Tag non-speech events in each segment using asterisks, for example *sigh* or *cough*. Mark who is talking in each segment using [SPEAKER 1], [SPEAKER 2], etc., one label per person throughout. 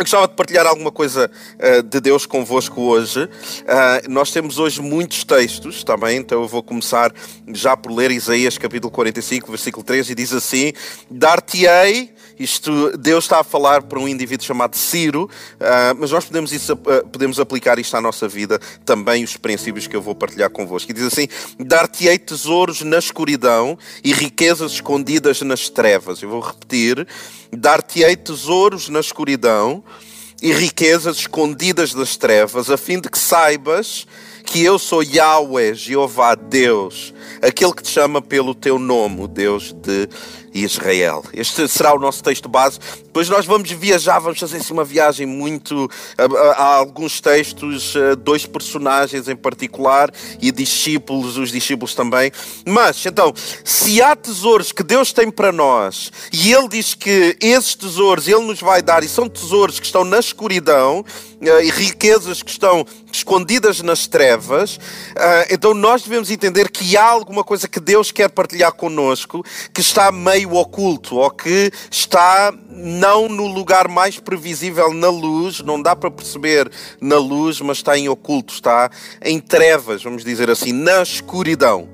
[SPEAKER 1] Eu gostava de partilhar alguma coisa uh, de Deus convosco hoje. Uh, nós temos hoje muitos textos também, então eu vou começar já por ler Isaías capítulo 45, versículo 3, e diz assim: Dar-te-ei isto, Deus está a falar para um indivíduo chamado Ciro, uh, mas nós podemos, isso, uh, podemos aplicar isto à nossa vida também, os princípios que eu vou partilhar convosco. E diz assim: Dar-te-ei tesouros na escuridão e riquezas escondidas nas trevas. Eu vou repetir: Dar-te-ei tesouros na escuridão e riquezas escondidas das trevas, a fim de que saibas que eu sou Yahweh, Jeová, Deus, aquele que te chama pelo teu nome, Deus de Israel. Este será o nosso texto base. Depois nós vamos viajar, vamos fazer assim uma viagem muito. Há alguns textos, dois personagens em particular e discípulos, os discípulos também. Mas, então, se há tesouros que Deus tem para nós e Ele diz que esses tesouros Ele nos vai dar e são tesouros que estão na escuridão e riquezas que estão escondidas nas trevas, eh, então nós devemos entender que há alguma coisa que Deus quer partilhar connosco que está meio meio oculto ou que está não no lugar mais previsível na luz, não dá para perceber na luz, mas está em oculto, está em trevas, vamos dizer assim, na escuridão.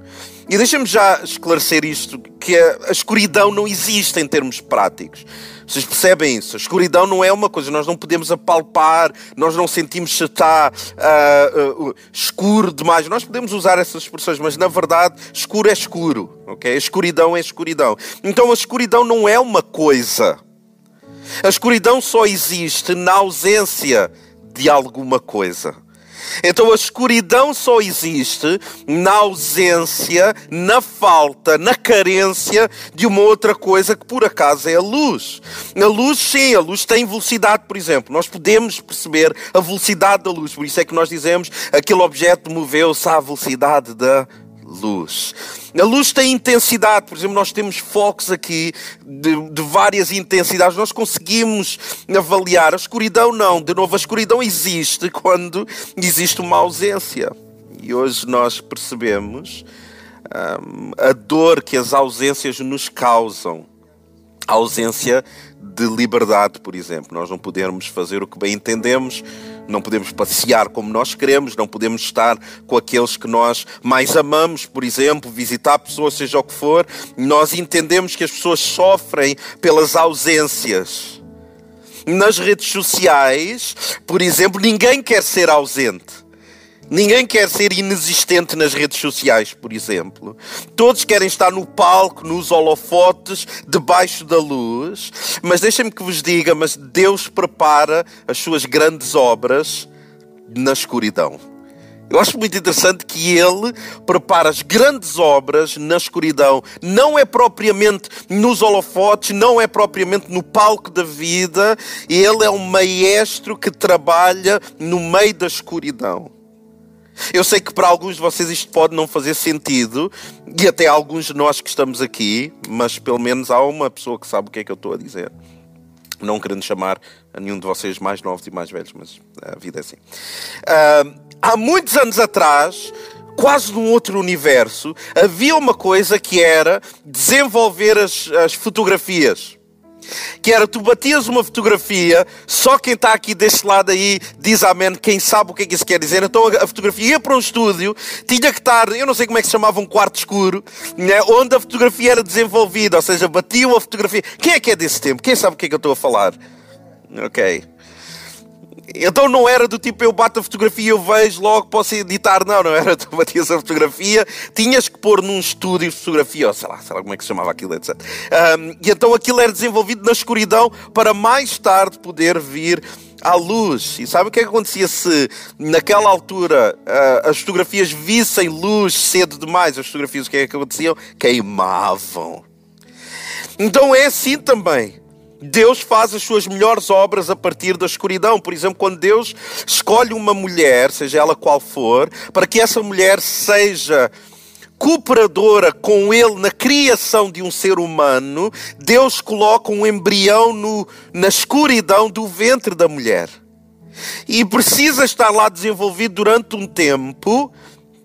[SPEAKER 1] E deixa-me já esclarecer isto, que a escuridão não existe em termos práticos. Vocês percebem isso? A escuridão não é uma coisa, nós não podemos apalpar, nós não sentimos se está uh, uh, escuro demais. Nós podemos usar essas expressões, mas na verdade, escuro é escuro, ok? A escuridão é escuridão. Então a escuridão não é uma coisa. A escuridão só existe na ausência de alguma coisa. Então a escuridão só existe na ausência, na falta, na carência de uma outra coisa que por acaso é a luz. A luz, sim, a luz tem velocidade, por exemplo. Nós podemos perceber a velocidade da luz, por isso é que nós dizemos aquele objeto moveu-se à velocidade da luz. A luz tem intensidade, por exemplo, nós temos focos aqui de, de, várias intensidades, nós conseguimos avaliar. A escuridão não, de novo, a escuridão existe quando existe uma ausência. E hoje nós percebemos hum, a dor que as ausências nos causam. A ausência de liberdade, por exemplo. Nós não podemos fazer o que bem entendemos, não podemos passear como nós queremos, não podemos estar com aqueles que nós mais amamos, por exemplo, visitar pessoas, seja o que for. Nós entendemos que as pessoas sofrem pelas ausências. Nas redes sociais, por exemplo, ninguém quer ser ausente. Ninguém quer ser inexistente nas redes sociais, por exemplo. Todos querem estar no palco, nos holofotes, debaixo da luz. Mas deixem-me que vos diga, mas Deus prepara as suas grandes obras na escuridão. Eu acho muito interessante que ele prepara as grandes obras na escuridão. Não é propriamente nos holofotes, não é propriamente no palco da vida. Ele é um maestro que trabalha no meio da escuridão. Eu sei que para alguns de vocês isto pode não fazer sentido, e até alguns de nós que estamos aqui, mas pelo menos há uma pessoa que sabe o que é que eu estou a dizer. Não querendo chamar a nenhum de vocês mais novos e mais velhos, mas a vida é assim. Uh, há muitos anos atrás, quase num outro universo, havia uma coisa que era desenvolver as, as fotografias que era tu batias uma fotografia, só quem está aqui deste lado aí diz amém, quem sabe o que é que isso quer dizer. Então a fotografia ia para um estúdio, tinha que estar, eu não sei como é que se chamava, um quarto escuro, né, onde a fotografia era desenvolvida, ou seja, batiam a fotografia. Quem é que é desse tempo? Quem sabe o que é que eu estou a falar? Ok. Então não era do tipo eu bato a fotografia, eu vejo, logo posso editar. Não, não era. *laughs* Tu batias a fotografia, tinhas que pôr num estúdio de fotografia, ou sei lá, sei lá como é que se chamava aquilo, etc. Um, e então aquilo era desenvolvido na escuridão para mais tarde poder vir à luz. E sabe o que é que acontecia se naquela altura uh, as fotografias vissem luz cedo demais? As fotografias o que é que aconteciam? Queimavam. Então é assim também. Deus faz as suas melhores obras a partir da escuridão. Por exemplo, quando Deus escolhe uma mulher, seja ela qual for, para que essa mulher seja cooperadora com ele na criação de um ser humano, Deus coloca um embrião no, na escuridão do ventre da mulher. E precisa estar lá desenvolvido durante um tempo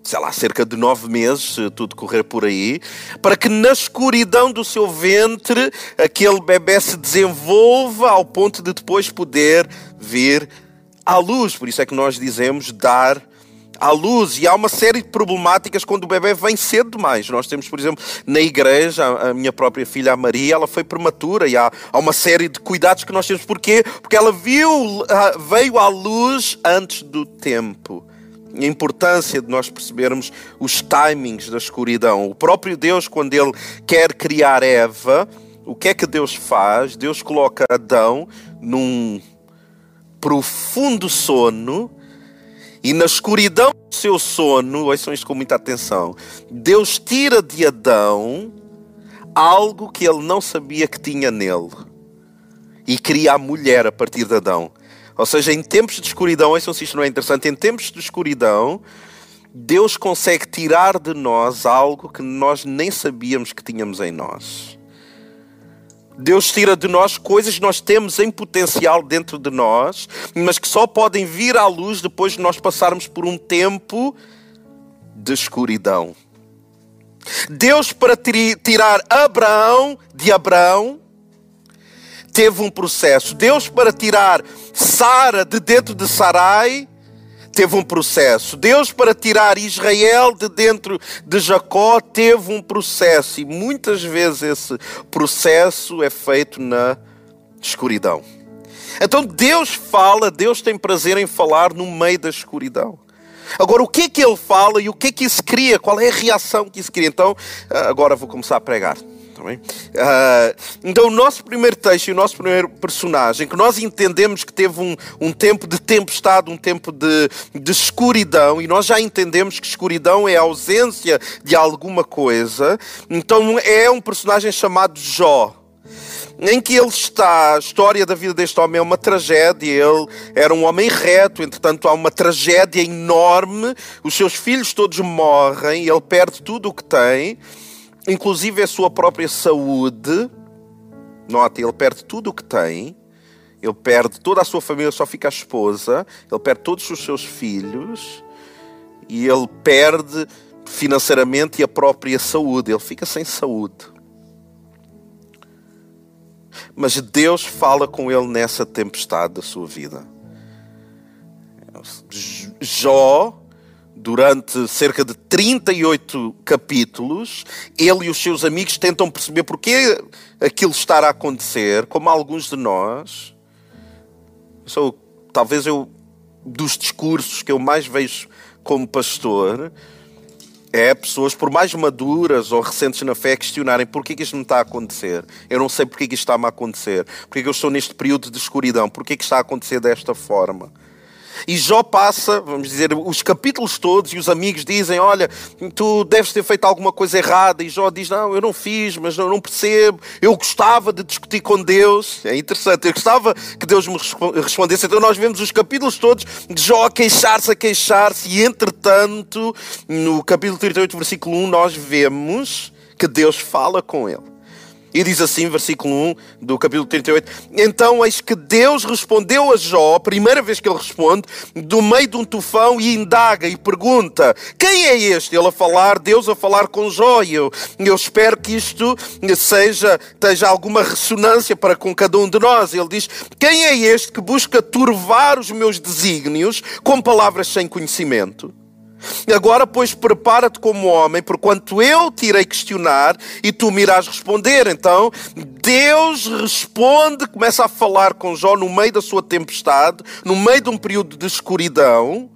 [SPEAKER 1] sei lá, cerca de nove meses, se tudo correr por aí, para que na escuridão do seu ventre aquele bebê se desenvolva ao ponto de depois poder vir à luz. Por isso é que nós dizemos dar à luz. E há uma série de problemáticas quando o bebê vem cedo demais. Nós temos, por exemplo, na igreja, a minha própria filha, a Maria, ela foi prematura e há, há uma série de cuidados que nós temos. Porquê? Porque ela viu, ah, veio à luz antes do tempo a importância de nós percebermos os timings da escuridão. O próprio Deus, quando Ele quer criar Eva, o que é que Deus faz? Deus coloca Adão num profundo sono e na escuridão do seu sono, ouçam isto com muita atenção, Deus tira de Adão algo que ele não sabia que tinha nele e cria a mulher a partir de Adão. Ou seja, em tempos de escuridão, ouçam se isto não é interessante, em tempos de escuridão, Deus consegue tirar de nós algo que nós nem sabíamos que tínhamos em nós. Deus tira de nós coisas que nós temos em potencial dentro de nós, mas que só podem vir à luz depois de nós passarmos por um tempo de escuridão. Deus, para tirar Abraão de Abraão, teve um processo. Deus, para tirar Sara de dentro de Sarai, teve um processo. Deus, para tirar Israel de dentro de Jacó, teve um processo. E muitas vezes esse processo é feito na escuridão. Então Deus fala, Deus tem prazer em falar no meio da escuridão. Agora, o que é que ele fala e o que é que isso cria? Qual é a reação que isso cria? Então, agora vou começar a pregar. Uh, então, o nosso primeiro texto e o nosso primeiro personagem, que nós entendemos que teve um, um tempo de tempestade, um tempo de, de escuridão, e nós já entendemos que escuridão é a ausência de alguma coisa, então é um personagem chamado Jó em que ele está, a história da vida deste homem é uma tragédia. Ele era um homem reto, entretanto, há uma tragédia enorme. Os seus filhos todos morrem, ele perde tudo o que tem inclusive a sua própria saúde. Note, ele perde tudo o que tem, ele perde toda a sua família, só fica a esposa, ele perde todos os seus filhos e ele perde financeiramente a própria saúde, ele fica sem saúde. Mas Deus fala com ele nessa tempestade da sua vida. Jó durante cerca de 38 capítulos, ele e os seus amigos tentam perceber porque aquilo está a acontecer, como alguns de nós. Sou, talvez eu, dos discursos que eu mais vejo como pastor, é pessoas, por mais maduras ou recentes na fé, questionarem porquê que isto não está a acontecer. Eu não sei porquê que isto está-me a acontecer. Porquê que eu estou neste período de escuridão. Porquê que está a acontecer desta forma. E Jó passa, vamos dizer, os capítulos todos e os amigos dizem: Olha, tu deves ter feito alguma coisa errada. E Jó diz: Não, eu não fiz, mas eu não percebo. Eu gostava de discutir com Deus. É interessante, eu gostava que Deus me respondesse. Então nós vemos os capítulos todos de Jó a queixar-se, a queixar-se. E entretanto, no capítulo 38, versículo 1, nós vemos que Deus fala com ele. E diz assim, versículo 1 do capítulo 38: Então eis que Deus respondeu a Jó, primeira vez que ele responde, do meio de um tufão, e indaga e pergunta: Quem é este? Ele a falar, Deus a falar com Jó. E eu, eu espero que isto seja, tenha alguma ressonância para com cada um de nós. Ele diz: Quem é este que busca turvar os meus desígnios com palavras sem conhecimento? Agora, pois, prepara-te como homem, porquanto eu te irei questionar e tu me irás responder. Então, Deus responde, começa a falar com Jó no meio da sua tempestade, no meio de um período de escuridão,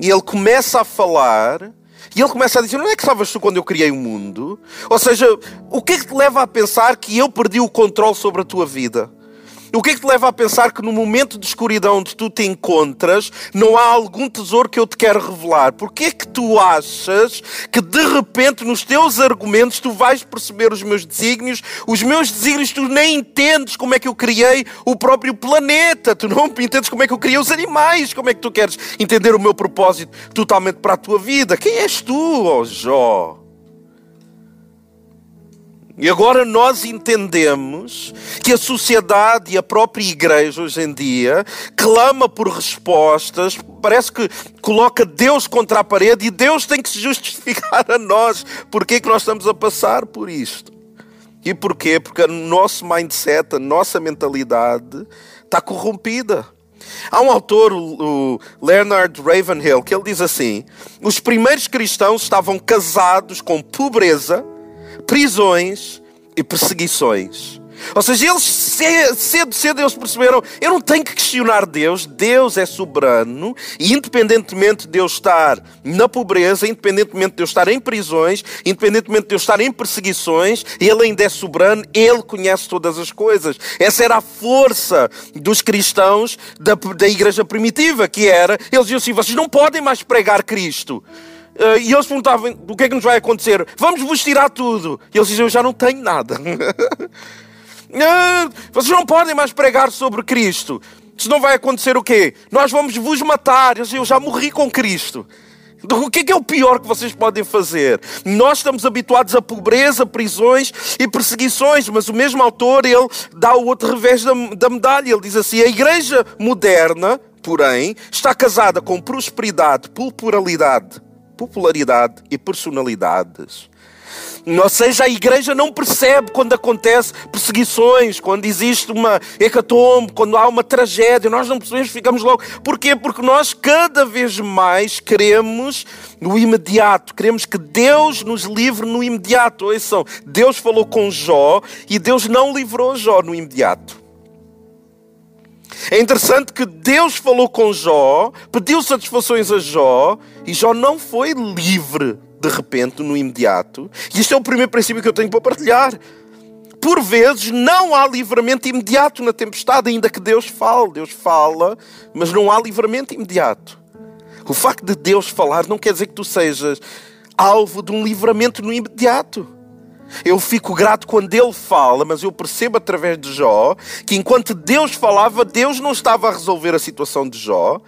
[SPEAKER 1] e ele começa a falar. E ele começa a dizer: Não é que estavas tu quando eu criei o mundo? Ou seja, o que é que te leva a pensar que eu perdi o controle sobre a tua vida? O que é que te leva a pensar que no momento de escuridão onde tu te encontras, não há algum tesouro que eu te quero revelar? Porquê é que tu achas que de repente nos teus argumentos tu vais perceber os meus desígnios? Os meus desígnios tu nem entendes como é que eu criei o próprio planeta, tu não entendes como é que eu criei os animais, como é que tu queres entender o meu propósito totalmente para a tua vida? Quem és tu, ó oh Jó? E agora nós entendemos que a sociedade e a própria igreja hoje em dia clama por respostas, parece que coloca Deus contra a parede e Deus tem que se justificar a nós porque é que nós estamos a passar por isto. E porquê? Porque o nosso mindset, a nossa mentalidade está corrompida. Há um autor, o Leonard Ravenhill, que ele diz assim: os primeiros cristãos estavam casados com pobreza, prisões e perseguições. Ou seja, eles cedo, cedo eles perceberam, eu não tenho que questionar Deus, Deus é soberano, e independentemente de eu estar na pobreza, independentemente de eu estar em prisões, independentemente de eu estar em perseguições, Ele ainda é soberano, Ele conhece todas as coisas. Essa era a força dos cristãos da, da igreja primitiva, que era, eles diziam assim, vocês não podem mais pregar Cristo. Uh, e eles perguntavam: o que é que nos vai acontecer? Vamos vos tirar tudo. E eles diziam: eu já não tenho nada. *laughs* Ah, vocês não podem mais pregar sobre Cristo. Senão vai acontecer o quê? Nós vamos vos matar. Eu já morri com Cristo. O que é, que é o pior que vocês podem fazer? Nós estamos habituados a pobreza, prisões e perseguições, mas o mesmo autor ele dá o outro revés da, da medalha. Ele diz assim: a igreja moderna, porém, está casada com prosperidade, popularidade, popularidade e personalidades. Ou seja, a igreja não percebe quando acontece perseguições, quando existe uma hecatombe, quando há uma tragédia. Nós não percebemos, ficamos logo. Porquê? Porque nós cada vez mais queremos o imediato. Queremos que Deus nos livre no imediato. Ouçam, Deus falou com Jó e Deus não livrou Jó no imediato. É interessante que Deus falou com Jó, pediu satisfações a Jó e Jó não foi livre de repente, no imediato. E isto é o primeiro princípio que eu tenho para partilhar. Por vezes não há livramento imediato na tempestade, ainda que Deus fale. Deus fala, mas não há livramento imediato. O facto de Deus falar não quer dizer que tu sejas alvo de um livramento no imediato. Eu fico grato quando ele fala, mas eu percebo através de Jó que enquanto Deus falava, Deus não estava a resolver a situação de Jó,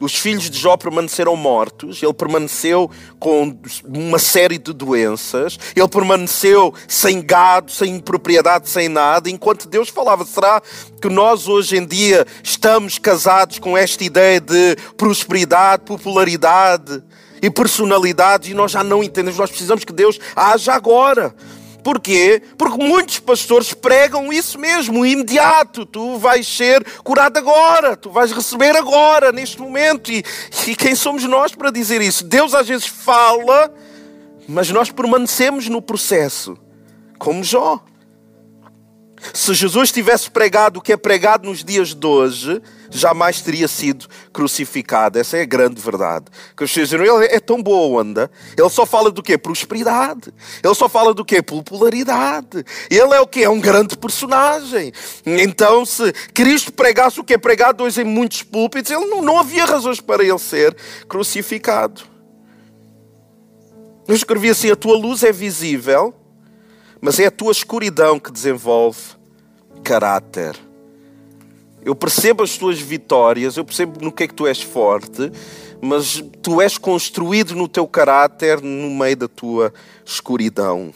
[SPEAKER 1] os filhos de Jó permaneceram mortos, ele permaneceu com uma série de doenças, ele permaneceu sem gado, sem propriedade, sem nada, enquanto Deus falava. Será que nós hoje em dia estamos casados com esta ideia de prosperidade, popularidade e personalidade e nós já não entendemos? Nós precisamos que Deus haja agora. Porquê? Porque muitos pastores pregam isso mesmo, imediato. Tu vais ser curado agora, tu vais receber agora, neste momento. E, e quem somos nós para dizer isso? Deus às vezes fala, mas nós permanecemos no processo, como Jó. Se Jesus tivesse pregado o que é pregado nos dias de hoje, jamais teria sido crucificado. Essa é a grande verdade. Que os dizem, ele é tão boa onda. Ele só fala do quê? Prosperidade. Ele só fala do quê? Popularidade. Ele é o quê? É um grande personagem. Então, se Cristo pregasse o que é pregado hoje em muitos púlpitos, ele não, não havia razões para ele ser crucificado. Eu escrevi assim: a tua luz é visível, mas é a tua escuridão que desenvolve caráter. Eu percebo as tuas vitórias, eu percebo no que é que tu és forte, mas tu és construído no teu caráter no meio da tua escuridão.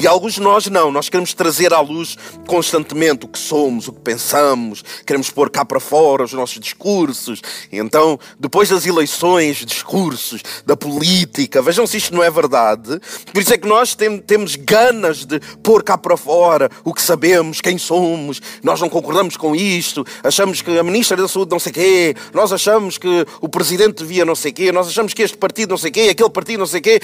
[SPEAKER 1] E alguns de nós não, nós queremos trazer à luz constantemente o que somos, o que pensamos, queremos pôr cá para fora os nossos discursos. E então, depois das eleições, discursos da política, vejam se isto não é verdade. Por isso é que nós tem, temos ganas de pôr cá para fora o que sabemos, quem somos, nós não concordamos com isto, achamos que a Ministra da Saúde não sei quê, nós achamos que o Presidente devia não sei quê, nós achamos que este partido não sei quê, aquele partido não sei quê,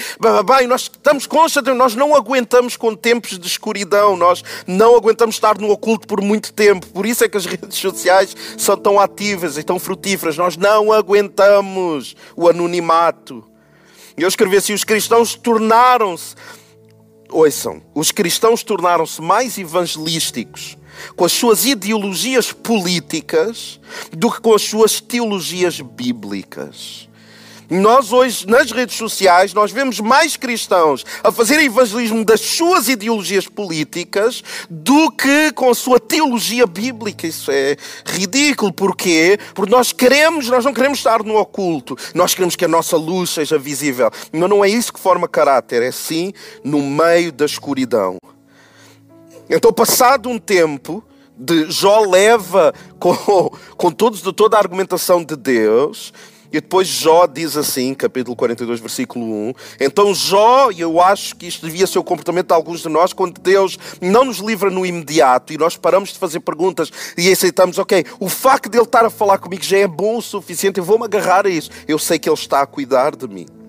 [SPEAKER 1] e nós estamos constantemente, nós não aguentamos estamos com tempos de escuridão, nós não aguentamos estar no oculto por muito tempo. Por isso é que as *laughs* redes sociais são tão ativas e tão frutíferas. Nós não aguentamos o anonimato. Eu escrevi assim: os cristãos tornaram-se, ouçam, os cristãos tornaram-se mais evangelísticos com as suas ideologias políticas do que com as suas teologias bíblicas. Nós hoje, nas redes sociais, nós vemos mais cristãos a fazer evangelismo das suas ideologias políticas do que com a sua teologia bíblica. Isso é ridículo. Porquê? Porque nós queremos, nós não queremos estar no oculto. Nós queremos que a nossa luz seja visível. Mas não é isso que forma caráter. É sim no meio da escuridão. Então, passado um tempo, de Jó leva com, *laughs* com todos, toda a argumentação de Deus e depois Jó diz assim, capítulo 42, versículo 1. Então Jó, e eu acho que isto devia ser o comportamento de alguns de nós, quando Deus não nos livra no imediato e nós paramos de fazer perguntas e aceitamos, ok, o facto de Ele estar a falar comigo já é bom o suficiente, eu vou-me agarrar a isso. Eu sei que Ele está a cuidar de mim.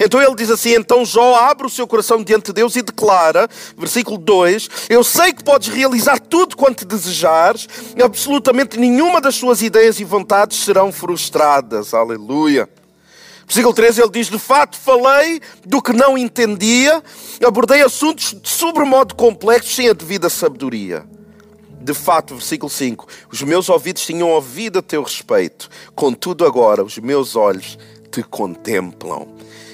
[SPEAKER 1] Então ele diz assim: então Jó abre o seu coração diante de Deus e declara, versículo 2: Eu sei que podes realizar tudo quanto desejares, absolutamente nenhuma das suas ideias e vontades serão frustradas. Aleluia. Versículo 3 ele diz: De fato, falei do que não entendia, abordei assuntos de sobremodo complexos sem a devida sabedoria. De fato, versículo 5: Os meus ouvidos tinham ouvido a teu respeito, contudo, agora os meus olhos te contemplam.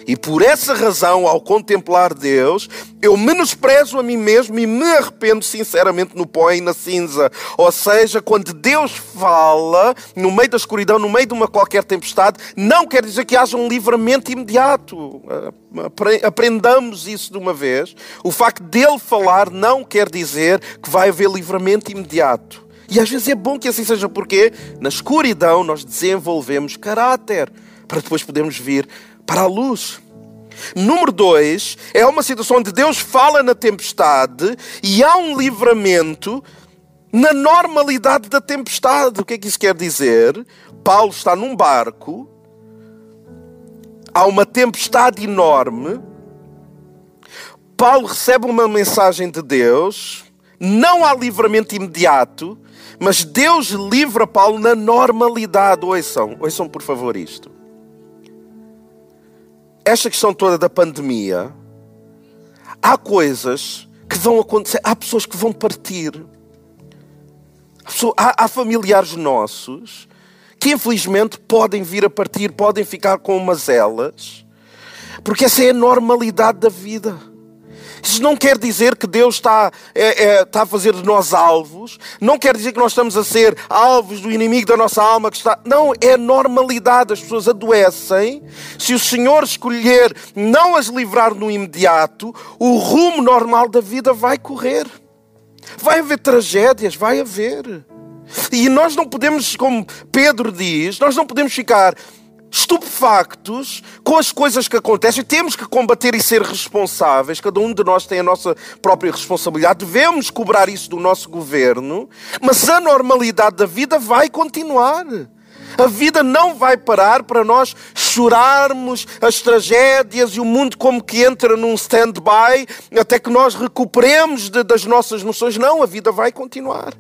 [SPEAKER 1] E por essa razão, ao contemplar Deus, eu menosprezo a mim mesmo e me arrependo sinceramente no pó e na cinza. Ou seja, quando Deus fala no meio da escuridão, no meio de uma qualquer tempestade, não quer dizer que haja um livramento imediato. Aprendamos isso de uma vez. O facto dele falar não quer dizer que vai haver livramento imediato. E às vezes é bom que assim seja, porque na escuridão nós desenvolvemos caráter para depois podermos vir para a luz. Número dois, é uma situação onde Deus fala na tempestade e há um livramento na normalidade da tempestade. O que é que isso quer dizer? Paulo está num barco, há uma tempestade enorme, Paulo recebe uma mensagem de Deus, não há livramento imediato, mas Deus livra Paulo na normalidade. Ouçam, ouçam por favor isto esta questão toda da pandemia, há coisas que vão acontecer, há pessoas que vão partir. Há, há familiares nossos que infelizmente podem vir a partir, podem ficar com umas elas, porque essa é a normalidade da vida. Isso não quer dizer que Deus está, é, é, está a fazer de nós alvos, não quer dizer que nós estamos a ser alvos do inimigo da nossa alma que está. Não, é normalidade. As pessoas adoecem. Se o Senhor escolher não as livrar no imediato, o rumo normal da vida vai correr. Vai haver tragédias, vai haver. E nós não podemos, como Pedro diz, nós não podemos ficar estupefactos com as coisas que acontecem. Temos que combater e ser responsáveis. Cada um de nós tem a nossa própria responsabilidade. Devemos cobrar isso do nosso governo. Mas a normalidade da vida vai continuar. A vida não vai parar para nós chorarmos as tragédias e o mundo como que entra num stand-by até que nós recuperemos de, das nossas noções. Não, a vida vai continuar.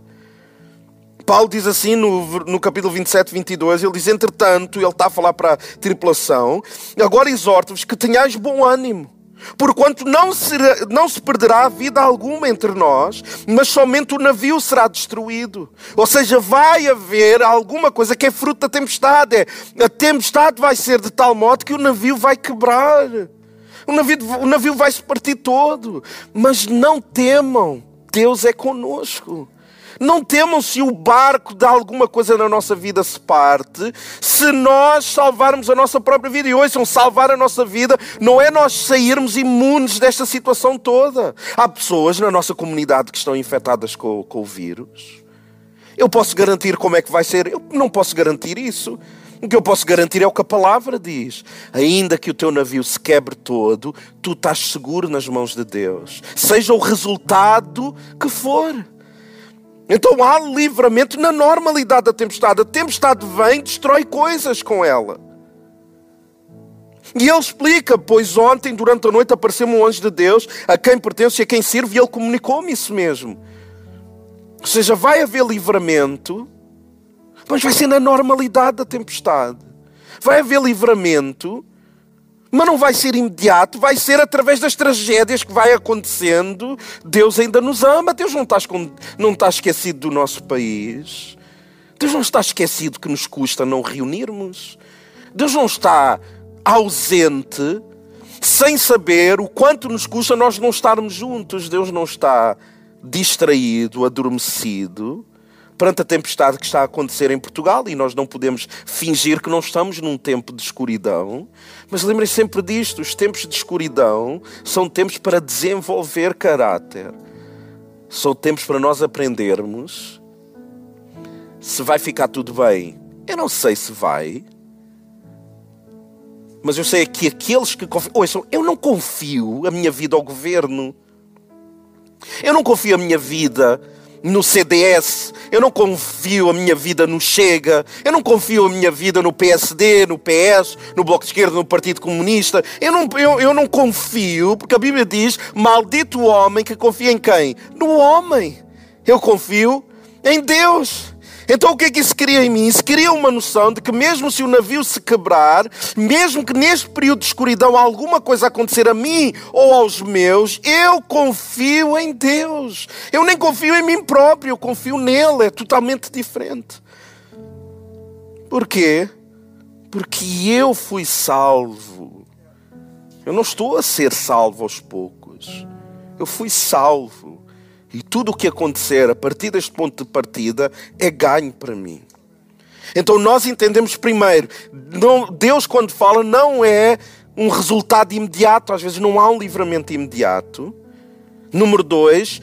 [SPEAKER 1] Paulo diz assim no, no capítulo 27, 22, ele diz, entretanto, ele está a falar para a tripulação, agora exorto-vos que tenhais bom ânimo, porquanto não, será, não se perderá vida alguma entre nós, mas somente o navio será destruído. Ou seja, vai haver alguma coisa que é fruto da tempestade. É, a tempestade vai ser de tal modo que o navio vai quebrar. O navio, o navio vai se partir todo. Mas não temam, Deus é conosco. Não temam se o barco de alguma coisa na nossa vida se parte, se nós salvarmos a nossa própria vida. E ouçam, salvar a nossa vida não é nós sairmos imunes desta situação toda. Há pessoas na nossa comunidade que estão infectadas com, com o vírus. Eu posso garantir como é que vai ser? Eu não posso garantir isso. O que eu posso garantir é o que a palavra diz. Ainda que o teu navio se quebre todo, tu estás seguro nas mãos de Deus. Seja o resultado que for. Então há livramento na normalidade da tempestade. A tempestade vem, destrói coisas com ela. E ele explica, pois ontem, durante a noite, apareceu-me um anjo de Deus, a quem pertence e a quem sirvo, e ele comunicou-me isso mesmo. Ou seja, vai haver livramento, mas vai ser na normalidade da tempestade. Vai haver livramento, mas não vai ser imediato, vai ser através das tragédias que vai acontecendo. Deus ainda nos ama, Deus não está, não está esquecido do nosso país. Deus não está esquecido que nos custa não reunirmos. Deus não está ausente, sem saber o quanto nos custa nós não estarmos juntos. Deus não está distraído, adormecido perante a tempestade que está a acontecer em Portugal e nós não podemos fingir que não estamos num tempo de escuridão. Mas lembrem sempre disto: os tempos de escuridão são tempos para desenvolver caráter, são tempos para nós aprendermos se vai ficar tudo bem. Eu não sei se vai, mas eu sei que aqueles que confiam. Ouçam, eu não confio a minha vida ao governo. Eu não confio a minha vida no CDS, eu não confio a minha vida no Chega, eu não confio a minha vida no PSD, no PS, no Bloco de Esquerda, no Partido Comunista. Eu não, eu, eu não confio, porque a Bíblia diz: maldito o homem que confia em quem? No homem. Eu confio em Deus. Então o que é que isso cria em mim? Isso cria uma noção de que mesmo se o navio se quebrar, mesmo que neste período de escuridão alguma coisa acontecer a mim ou aos meus, eu confio em Deus. Eu nem confio em mim próprio, eu confio nele, é totalmente diferente. Porquê? Porque eu fui salvo. Eu não estou a ser salvo aos poucos. Eu fui salvo. E tudo o que acontecer a partir deste ponto de partida é ganho para mim. Então nós entendemos primeiro, não, Deus quando fala não é um resultado imediato, às vezes não há um livramento imediato. Número dois,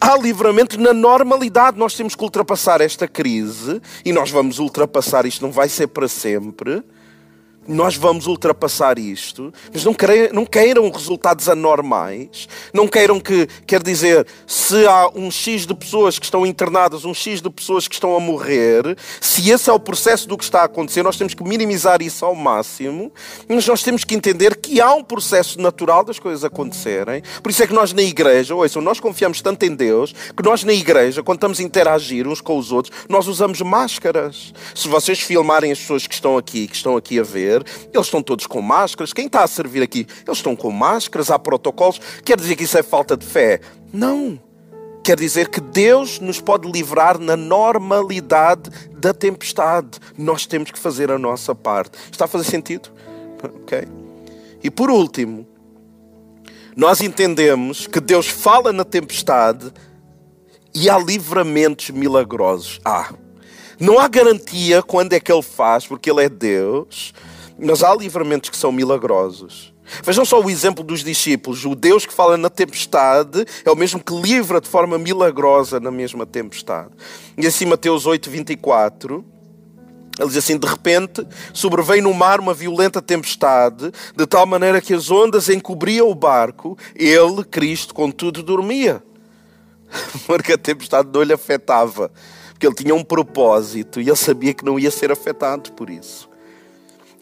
[SPEAKER 1] há livramento na normalidade. Nós temos que ultrapassar esta crise e nós vamos ultrapassar isto, não vai ser para sempre nós vamos ultrapassar isto, mas não queiram, não queiram resultados anormais, não queiram que, quer dizer, se há um X de pessoas que estão internadas, um X de pessoas que estão a morrer, se esse é o processo do que está a acontecer, nós temos que minimizar isso ao máximo, mas nós temos que entender que há um processo natural das coisas acontecerem. Por isso é que nós na igreja, ouçam, nós confiamos tanto em Deus, que nós na igreja, quando estamos a interagir uns com os outros, nós usamos máscaras. Se vocês filmarem as pessoas que estão aqui, que estão aqui a ver, eles estão todos com máscaras. Quem está a servir aqui? Eles estão com máscaras, há protocolos. Quer dizer que isso é falta de fé? Não. Quer dizer que Deus nos pode livrar na normalidade da tempestade. Nós temos que fazer a nossa parte. Está a fazer sentido? Ok. E por último, nós entendemos que Deus fala na tempestade e há livramentos milagrosos. Ah, não há garantia quando é que Ele faz, porque Ele é Deus. Mas há livramentos que são milagrosos. Vejam só o exemplo dos discípulos. O Deus que fala na tempestade é o mesmo que livra de forma milagrosa na mesma tempestade. E assim, Mateus 8, 24. Ele diz assim: De repente sobreveio no mar uma violenta tempestade, de tal maneira que as ondas encobriam o barco. Ele, Cristo, contudo, dormia. *laughs* Porque a tempestade não lhe afetava. Porque ele tinha um propósito e ele sabia que não ia ser afetado por isso.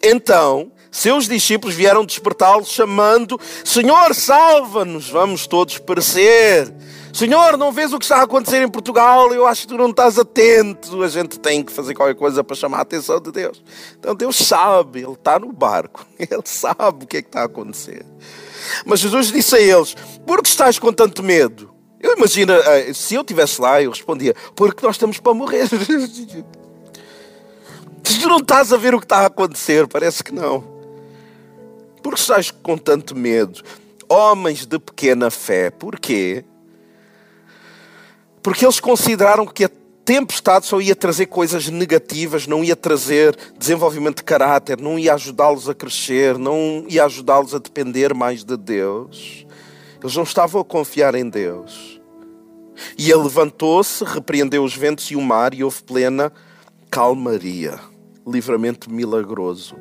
[SPEAKER 1] Então, seus discípulos vieram despertá-lo, chamando: Senhor, salva-nos, vamos todos perecer. Senhor, não vês o que está a acontecer em Portugal? Eu acho que tu não estás atento. A gente tem que fazer qualquer coisa para chamar a atenção de Deus. Então Deus sabe, Ele está no barco, *laughs* Ele sabe o que é que está a acontecer. Mas Jesus disse a eles: Por que estás com tanto medo? Eu imagino, eh, se eu estivesse lá, eu respondia: Porque nós estamos para morrer. *laughs* Tu não estás a ver o que está a acontecer? Parece que não. Por que estás com tanto medo? Homens de pequena fé. Porquê? Porque eles consideraram que a tempestade só ia trazer coisas negativas, não ia trazer desenvolvimento de caráter, não ia ajudá-los a crescer, não ia ajudá-los a depender mais de Deus. Eles não estavam a confiar em Deus. E ele levantou-se, repreendeu os ventos e o mar e houve plena calmaria livramento milagroso.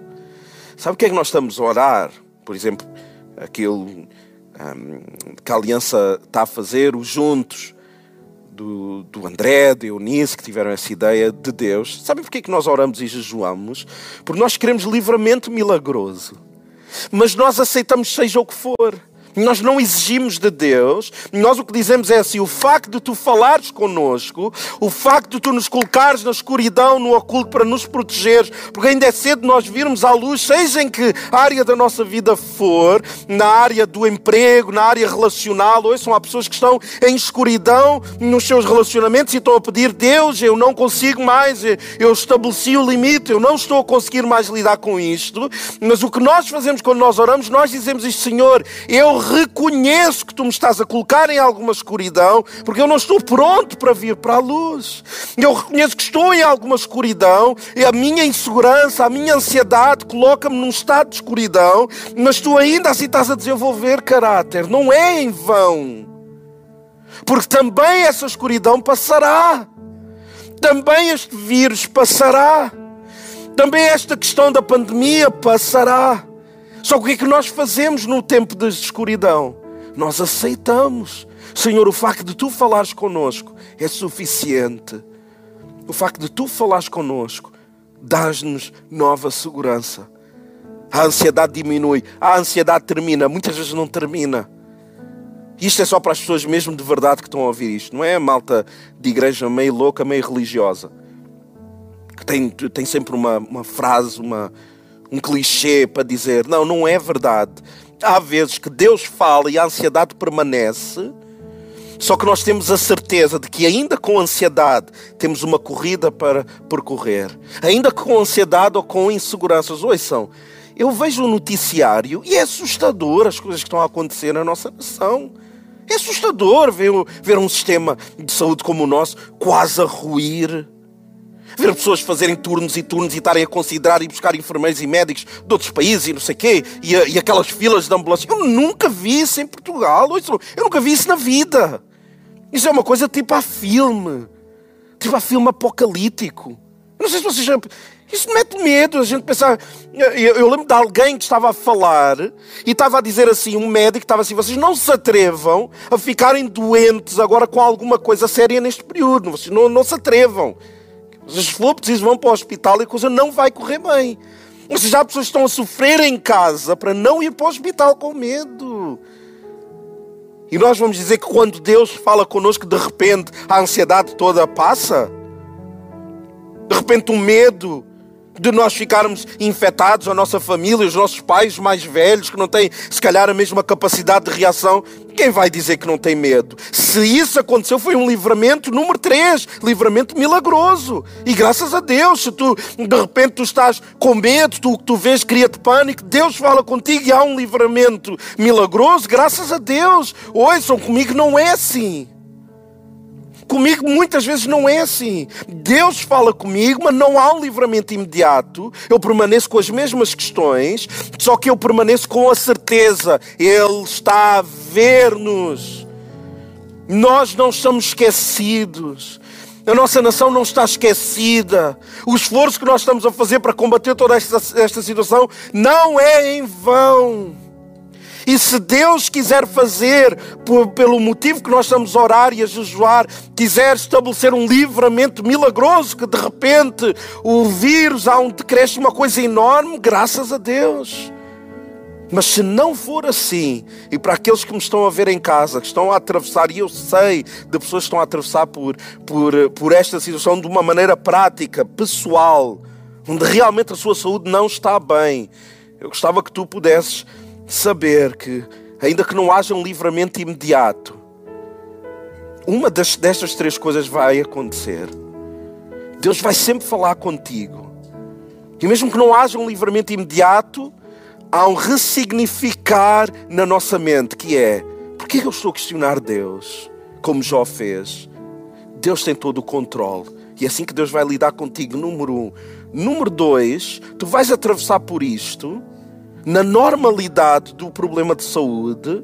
[SPEAKER 1] Sabe o que é que nós estamos a orar? Por exemplo, aquilo um, que a Aliança está a fazer, os juntos, do, do André, de Eunice, que tiveram essa ideia de Deus. Sabem porquê que nós oramos e jejuamos? Porque nós queremos livramento milagroso. Mas nós aceitamos seja o que for. Nós não exigimos de Deus, nós o que dizemos é assim: o facto de tu falares connosco, o facto de tu nos colocares na escuridão, no oculto, para nos protegeres, porque ainda é cedo nós virmos à luz, seja em que área da nossa vida for, na área do emprego, na área relacional, hoje são há pessoas que estão em escuridão nos seus relacionamentos e estão a pedir: Deus, eu não consigo mais, eu estabeleci o limite, eu não estou a conseguir mais lidar com isto. Mas o que nós fazemos quando nós oramos, nós dizemos isto, Senhor, eu reconheço que tu me estás a colocar em alguma escuridão, porque eu não estou pronto para vir para a luz. Eu reconheço que estou em alguma escuridão e a minha insegurança, a minha ansiedade coloca-me num estado de escuridão, mas tu ainda assim estás a desenvolver caráter. Não é em vão. Porque também essa escuridão passará. Também este vírus passará. Também esta questão da pandemia passará. Só que o que é que nós fazemos no tempo de escuridão? Nós aceitamos. Senhor, o facto de tu falares connosco é suficiente. O facto de tu falares connosco dás-nos nova segurança. A ansiedade diminui, a ansiedade termina, muitas vezes não termina. Isto é só para as pessoas mesmo de verdade que estão a ouvir isto, não é a malta de igreja meio louca, meio religiosa. Que tem, tem sempre uma, uma frase, uma, um clichê para dizer: não, não é verdade. Há vezes que Deus fala e a ansiedade permanece, só que nós temos a certeza de que, ainda com ansiedade, temos uma corrida para percorrer. Ainda com ansiedade ou com inseguranças. Ouçam, eu vejo o noticiário e é assustador as coisas que estão a acontecer na nossa nação. É assustador ver, ver um sistema de saúde como o nosso quase a ruir. Ver pessoas fazerem turnos e turnos e estarem a considerar e buscar enfermeiros e médicos de outros países e não sei o quê, e, e, aquelas filas de ambulância. Eu nunca vi isso em Portugal. Eu nunca vi isso na vida. Isso é uma coisa tipo a filme. Tipo a filme apocalíptico. não sei se vocês já. Isso mete medo, a gente pensar. Eu, eu, lembro de alguém que estava a falar e estava a dizer assim: um médico estava assim, vocês não se atrevam a ficarem doentes agora com alguma coisa séria neste período. Vocês não, não se atrevam. Se for preciso, vão para o hospital e a coisa não vai correr bem. Ou seja, há pessoas estão a sofrer em casa para não ir para o hospital com medo. E nós vamos dizer que quando Deus fala connosco, de repente a ansiedade toda passa. De repente o medo de nós ficarmos infectados, a nossa família, os nossos pais mais velhos, que não têm, se calhar, a mesma capacidade de reação. Quem vai dizer que não tem medo? Se isso aconteceu, foi um livramento número 3, livramento milagroso. E graças a Deus, se tu, de repente, tu estás com medo, tu tu vês, cria-te pânico, Deus fala contigo e há um livramento milagroso, graças a Deus. Ouçam, comigo não é assim. Comigo muitas vezes não é assim. Deus fala comigo, mas não há um livramento imediato. Eu permaneço com as mesmas questões, só que eu permaneço com a certeza: Ele está a ver-nos. Nós não estamos esquecidos. A nossa nação não está esquecida. O esforço que nós estamos a fazer para combater toda esta, esta situação não é em vão. E se Deus quiser fazer, pelo motivo que nós estamos a orar e a jejuar, quiser estabelecer um livramento milagroso, que de repente o vírus há um decréscimo, uma coisa enorme, graças a Deus. Mas se não for assim, e para aqueles que me estão a ver em casa, que estão a atravessar, e eu sei de pessoas que estão a atravessar por, por, por esta situação de uma maneira prática, pessoal, onde realmente a sua saúde não está bem, eu gostava que tu pudesses saber que, ainda que não haja um livramento imediato, uma das, destas três coisas vai acontecer. Deus vai sempre falar contigo. E mesmo que não haja um livramento imediato, há um ressignificar na nossa mente, que é, porquê eu estou a questionar Deus, como Jó fez? Deus tem todo o controle. E é assim que Deus vai lidar contigo, número um. Número dois, tu vais atravessar por isto na normalidade do problema de saúde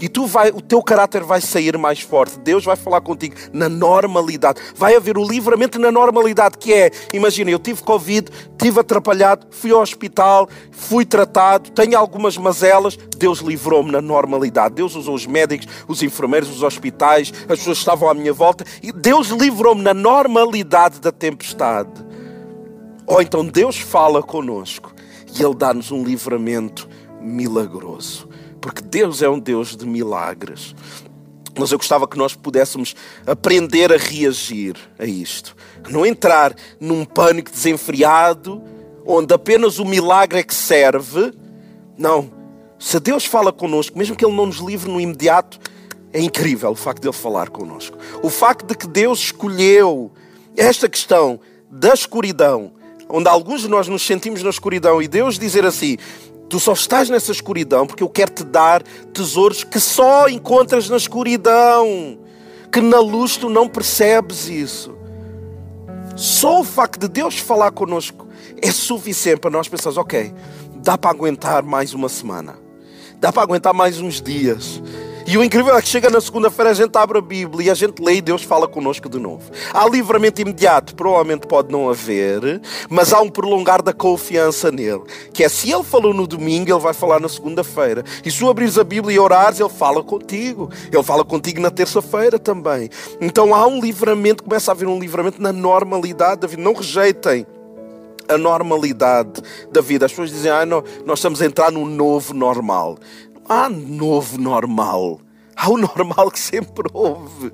[SPEAKER 1] e tu vai, o teu caráter vai sair mais forte. Deus vai falar contigo na normalidade. Vai haver o livramento na normalidade, que é, imagina, eu tive Covid, tive atrapalhado, fui ao hospital, fui tratado, tenho algumas mazelas, Deus livrou-me na normalidade. Deus usou os médicos, os enfermeiros, os hospitais, as pessoas estavam à minha volta, e Deus livrou-me na normalidade da tempestade. Ou então Deus fala conosco e Ele dá-nos um livramento milagroso. porque Deus é um Deus de milagres. Mas eu gostava que nós pudéssemos aprender a reagir a isto. Não entrar num pânico desenfreado, onde apenas o milagre é que serve. Não. Se Deus fala connosco, mesmo que Ele não nos livre no imediato, é incrível o facto de Ele falar connosco. O facto de que Deus escolheu esta questão da escuridão, onde alguns de nós nos sentimos na escuridão, e Deus dizer assim: Tu só estás nessa escuridão porque eu quero te dar tesouros que só encontras na escuridão, que na luz tu não percebes isso. Só o facto de Deus falar connosco é suficiente para nós pensarmos: ok, dá para aguentar mais uma semana, dá para aguentar mais uns dias e o incrível é que chega na segunda-feira, a gente abre a Bíblia e a gente lê e Deus fala connosco de novo. Há livramento imediato, provavelmente pode não haver, mas há um prolongar da confiança nele. Que é se ele falou no domingo, ele vai falar na segunda-feira. E se tu abrires a Bíblia e orares, ele fala contigo. Ele fala contigo na terça-feira também. Então há um livramento, começa a haver um livramento na normalidade da vida. Não rejeitem a normalidade da vida. As pessoas dizem, ah, não, nós estamos a entrar num novo normal há novo normal. Há o normal que sempre houve.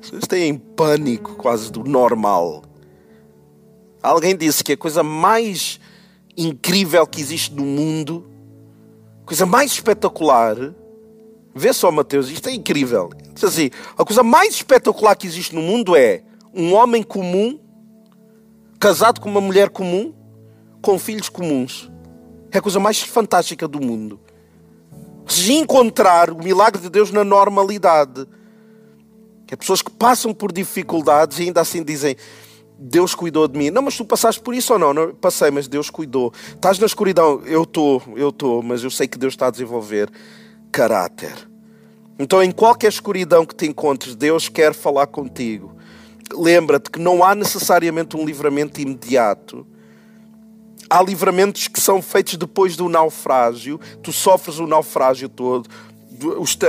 [SPEAKER 1] Vocês têm pânico quase do normal. Alguém disse que a coisa mais incrível que existe no mundo, coisa mais espetacular, vê só, Mateus, isto é incrível. Diz assim: a coisa mais espetacular que existe no mundo é um homem comum, casado com uma mulher comum, com filhos comuns. É a coisa mais fantástica do mundo. Se encontrar o milagre de Deus na normalidade. É pessoas que passam por dificuldades e ainda assim dizem: Deus cuidou de mim. Não, mas tu passaste por isso ou não? não passei, mas Deus cuidou. Estás na escuridão? Eu estou, eu estou, mas eu sei que Deus está a desenvolver caráter. Então, em qualquer escuridão que te encontres, Deus quer falar contigo. Lembra-te que não há necessariamente um livramento imediato há livramentos que são feitos depois do naufrágio, tu sofres o naufrágio todo,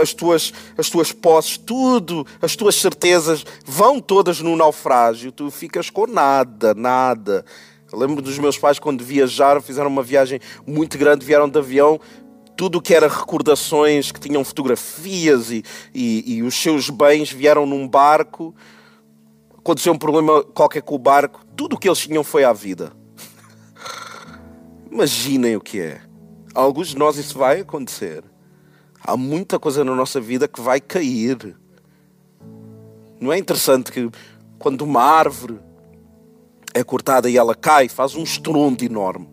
[SPEAKER 1] as tuas, as tuas posses, tudo, as tuas certezas vão todas no naufrágio, tu ficas com nada, nada. Eu lembro dos meus pais quando viajaram, fizeram uma viagem muito grande, vieram de avião, tudo que era recordações, que tinham fotografias e, e, e os seus bens vieram num barco. Aconteceu um problema qualquer com o barco, tudo o que eles tinham foi à vida Imaginem o que é. Alguns de nós isso vai acontecer. Há muita coisa na nossa vida que vai cair. Não é interessante que quando uma árvore é cortada e ela cai, faz um estrondo enorme.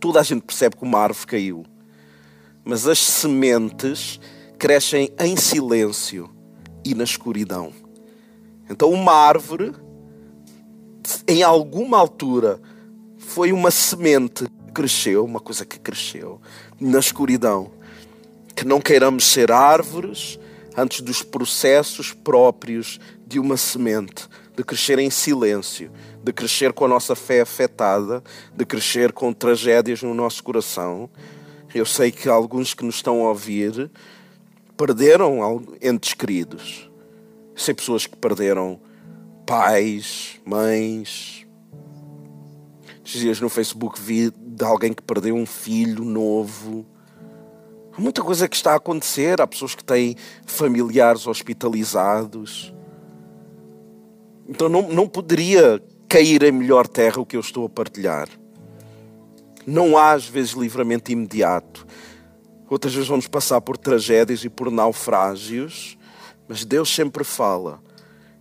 [SPEAKER 1] Toda a gente percebe que uma árvore caiu. Mas as sementes crescem em silêncio e na escuridão. Então, uma árvore, em alguma altura, foi uma semente cresceu, uma coisa que cresceu na escuridão. Que não queiramos ser árvores antes dos processos próprios de uma semente, de crescer em silêncio, de crescer com a nossa fé afetada, de crescer com tragédias no nosso coração. Eu sei que alguns que nos estão a ouvir perderam entes queridos. sei pessoas que perderam pais, mães. Esses dias no Facebook vi de alguém que perdeu um filho novo. Há muita coisa que está a acontecer. Há pessoas que têm familiares hospitalizados. Então não, não poderia cair em melhor terra o que eu estou a partilhar. Não há às vezes livramento imediato. Outras vezes vamos passar por tragédias e por naufrágios, mas Deus sempre fala.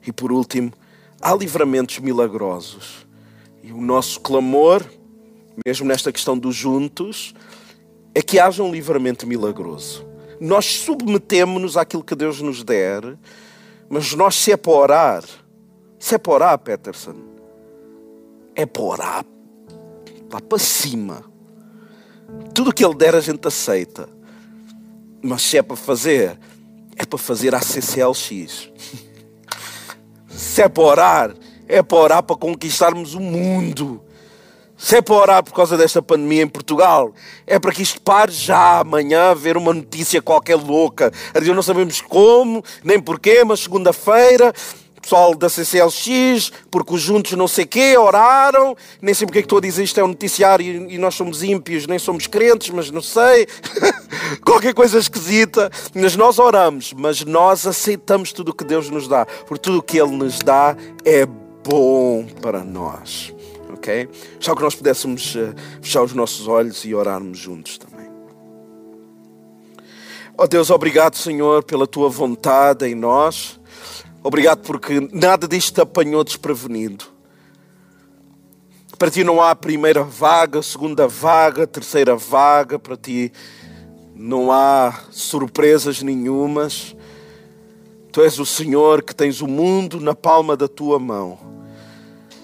[SPEAKER 1] E por último, há livramentos milagrosos. E o nosso clamor mesmo nesta questão dos juntos, é que haja um livramento milagroso. Nós submetemos-nos àquilo que Deus nos der, mas nós, se é para orar, se é para orar, Peterson, é para orar lá para cima. Tudo o que Ele der a gente aceita. Mas se é para fazer, é para fazer a CCLX. *laughs* se é para orar, é para orar para conquistarmos o mundo. Se é para orar por causa desta pandemia em Portugal, é para que isto pare já amanhã, ver uma notícia qualquer louca. A dizer, não sabemos como, nem porquê, mas segunda-feira pessoal da CCLX, porque os juntos não sei quê, oraram, nem sei porque é que estou a dizer isto é um noticiário e nós somos ímpios, nem somos crentes, mas não sei. *laughs* Qualquer coisa esquisita. Mas nós oramos, mas nós aceitamos tudo o que Deus nos dá, porque tudo o que Ele nos dá é bom para nós. Ok? Só que nós pudéssemos uh, fechar os nossos olhos e orarmos juntos também. Oh Deus, obrigado, Senhor, pela tua vontade em nós. Obrigado porque nada disto te apanhou desprevenido. Para ti não há primeira vaga, segunda vaga, terceira vaga. Para ti não há surpresas nenhumas. Tu és o Senhor que tens o mundo na palma da tua mão.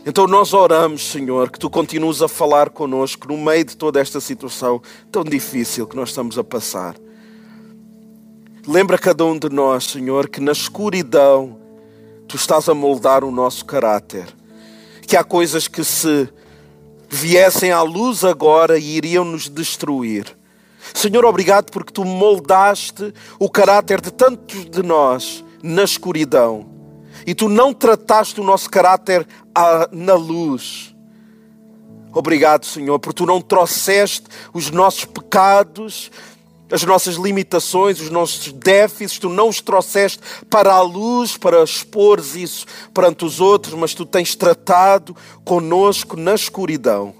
[SPEAKER 1] Então nós oramos, Senhor, que tu continues a falar conosco no meio de toda esta situação tão difícil que nós estamos a passar. Lembra cada um de nós, Senhor, que na escuridão tu estás a moldar o nosso caráter. Que há coisas que se viessem à luz agora e iriam nos destruir. Senhor, obrigado porque tu moldaste o caráter de tantos de nós na escuridão. E tu não trataste o nosso caráter na luz. Obrigado, Senhor, porque tu não trouxeste os nossos pecados as nossas limitações, os nossos déficits, tu não os trouxeste para a luz, para expor isso perante os outros, mas tu tens tratado conosco na escuridão.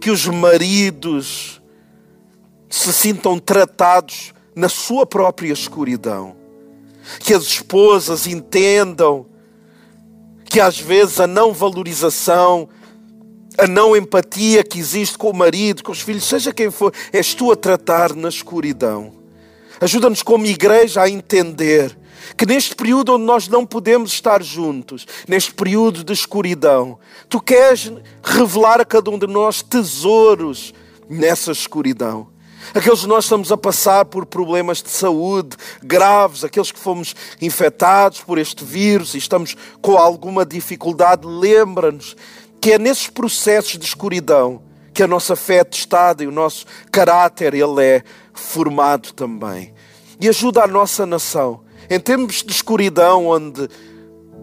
[SPEAKER 1] Que os maridos se sintam tratados na sua própria escuridão. Que as esposas entendam que às vezes a não valorização a não empatia que existe com o marido, com os filhos, seja quem for, és tu a tratar na escuridão. Ajuda-nos como igreja a entender que neste período onde nós não podemos estar juntos, neste período de escuridão, tu queres revelar a cada um de nós tesouros nessa escuridão. Aqueles que nós estamos a passar por problemas de saúde graves, aqueles que fomos infectados por este vírus e estamos com alguma dificuldade, lembra-nos que é nesses processos de escuridão que a nossa fé é testada e o nosso caráter ele é formado também. E ajuda a nossa nação. Em tempos de escuridão, onde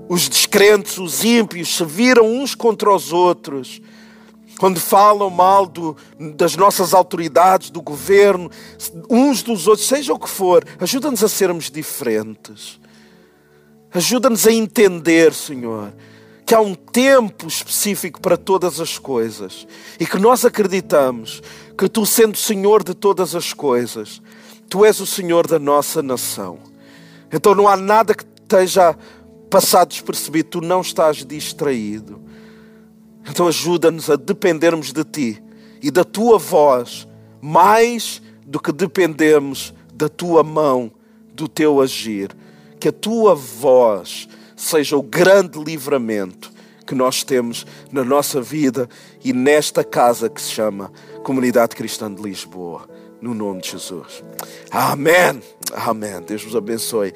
[SPEAKER 1] os descrentes, os ímpios, se viram uns contra os outros, quando falam mal do, das nossas autoridades, do governo, uns dos outros, seja o que for, ajuda-nos a sermos diferentes. Ajuda-nos a entender, Senhor, que há um tempo específico para todas as coisas e que nós acreditamos que tu, sendo Senhor de todas as coisas, tu és o Senhor da nossa nação. Então não há nada que esteja passado despercebido, tu não estás distraído. Então ajuda-nos a dependermos de ti e da tua voz mais do que dependemos da tua mão, do teu agir. Que a tua voz seja o grande livramento que nós temos na nossa vida e nesta casa que se chama Comunidade Cristã de Lisboa. No nome de Jesus. Amém. Amém. Deus vos abençoe.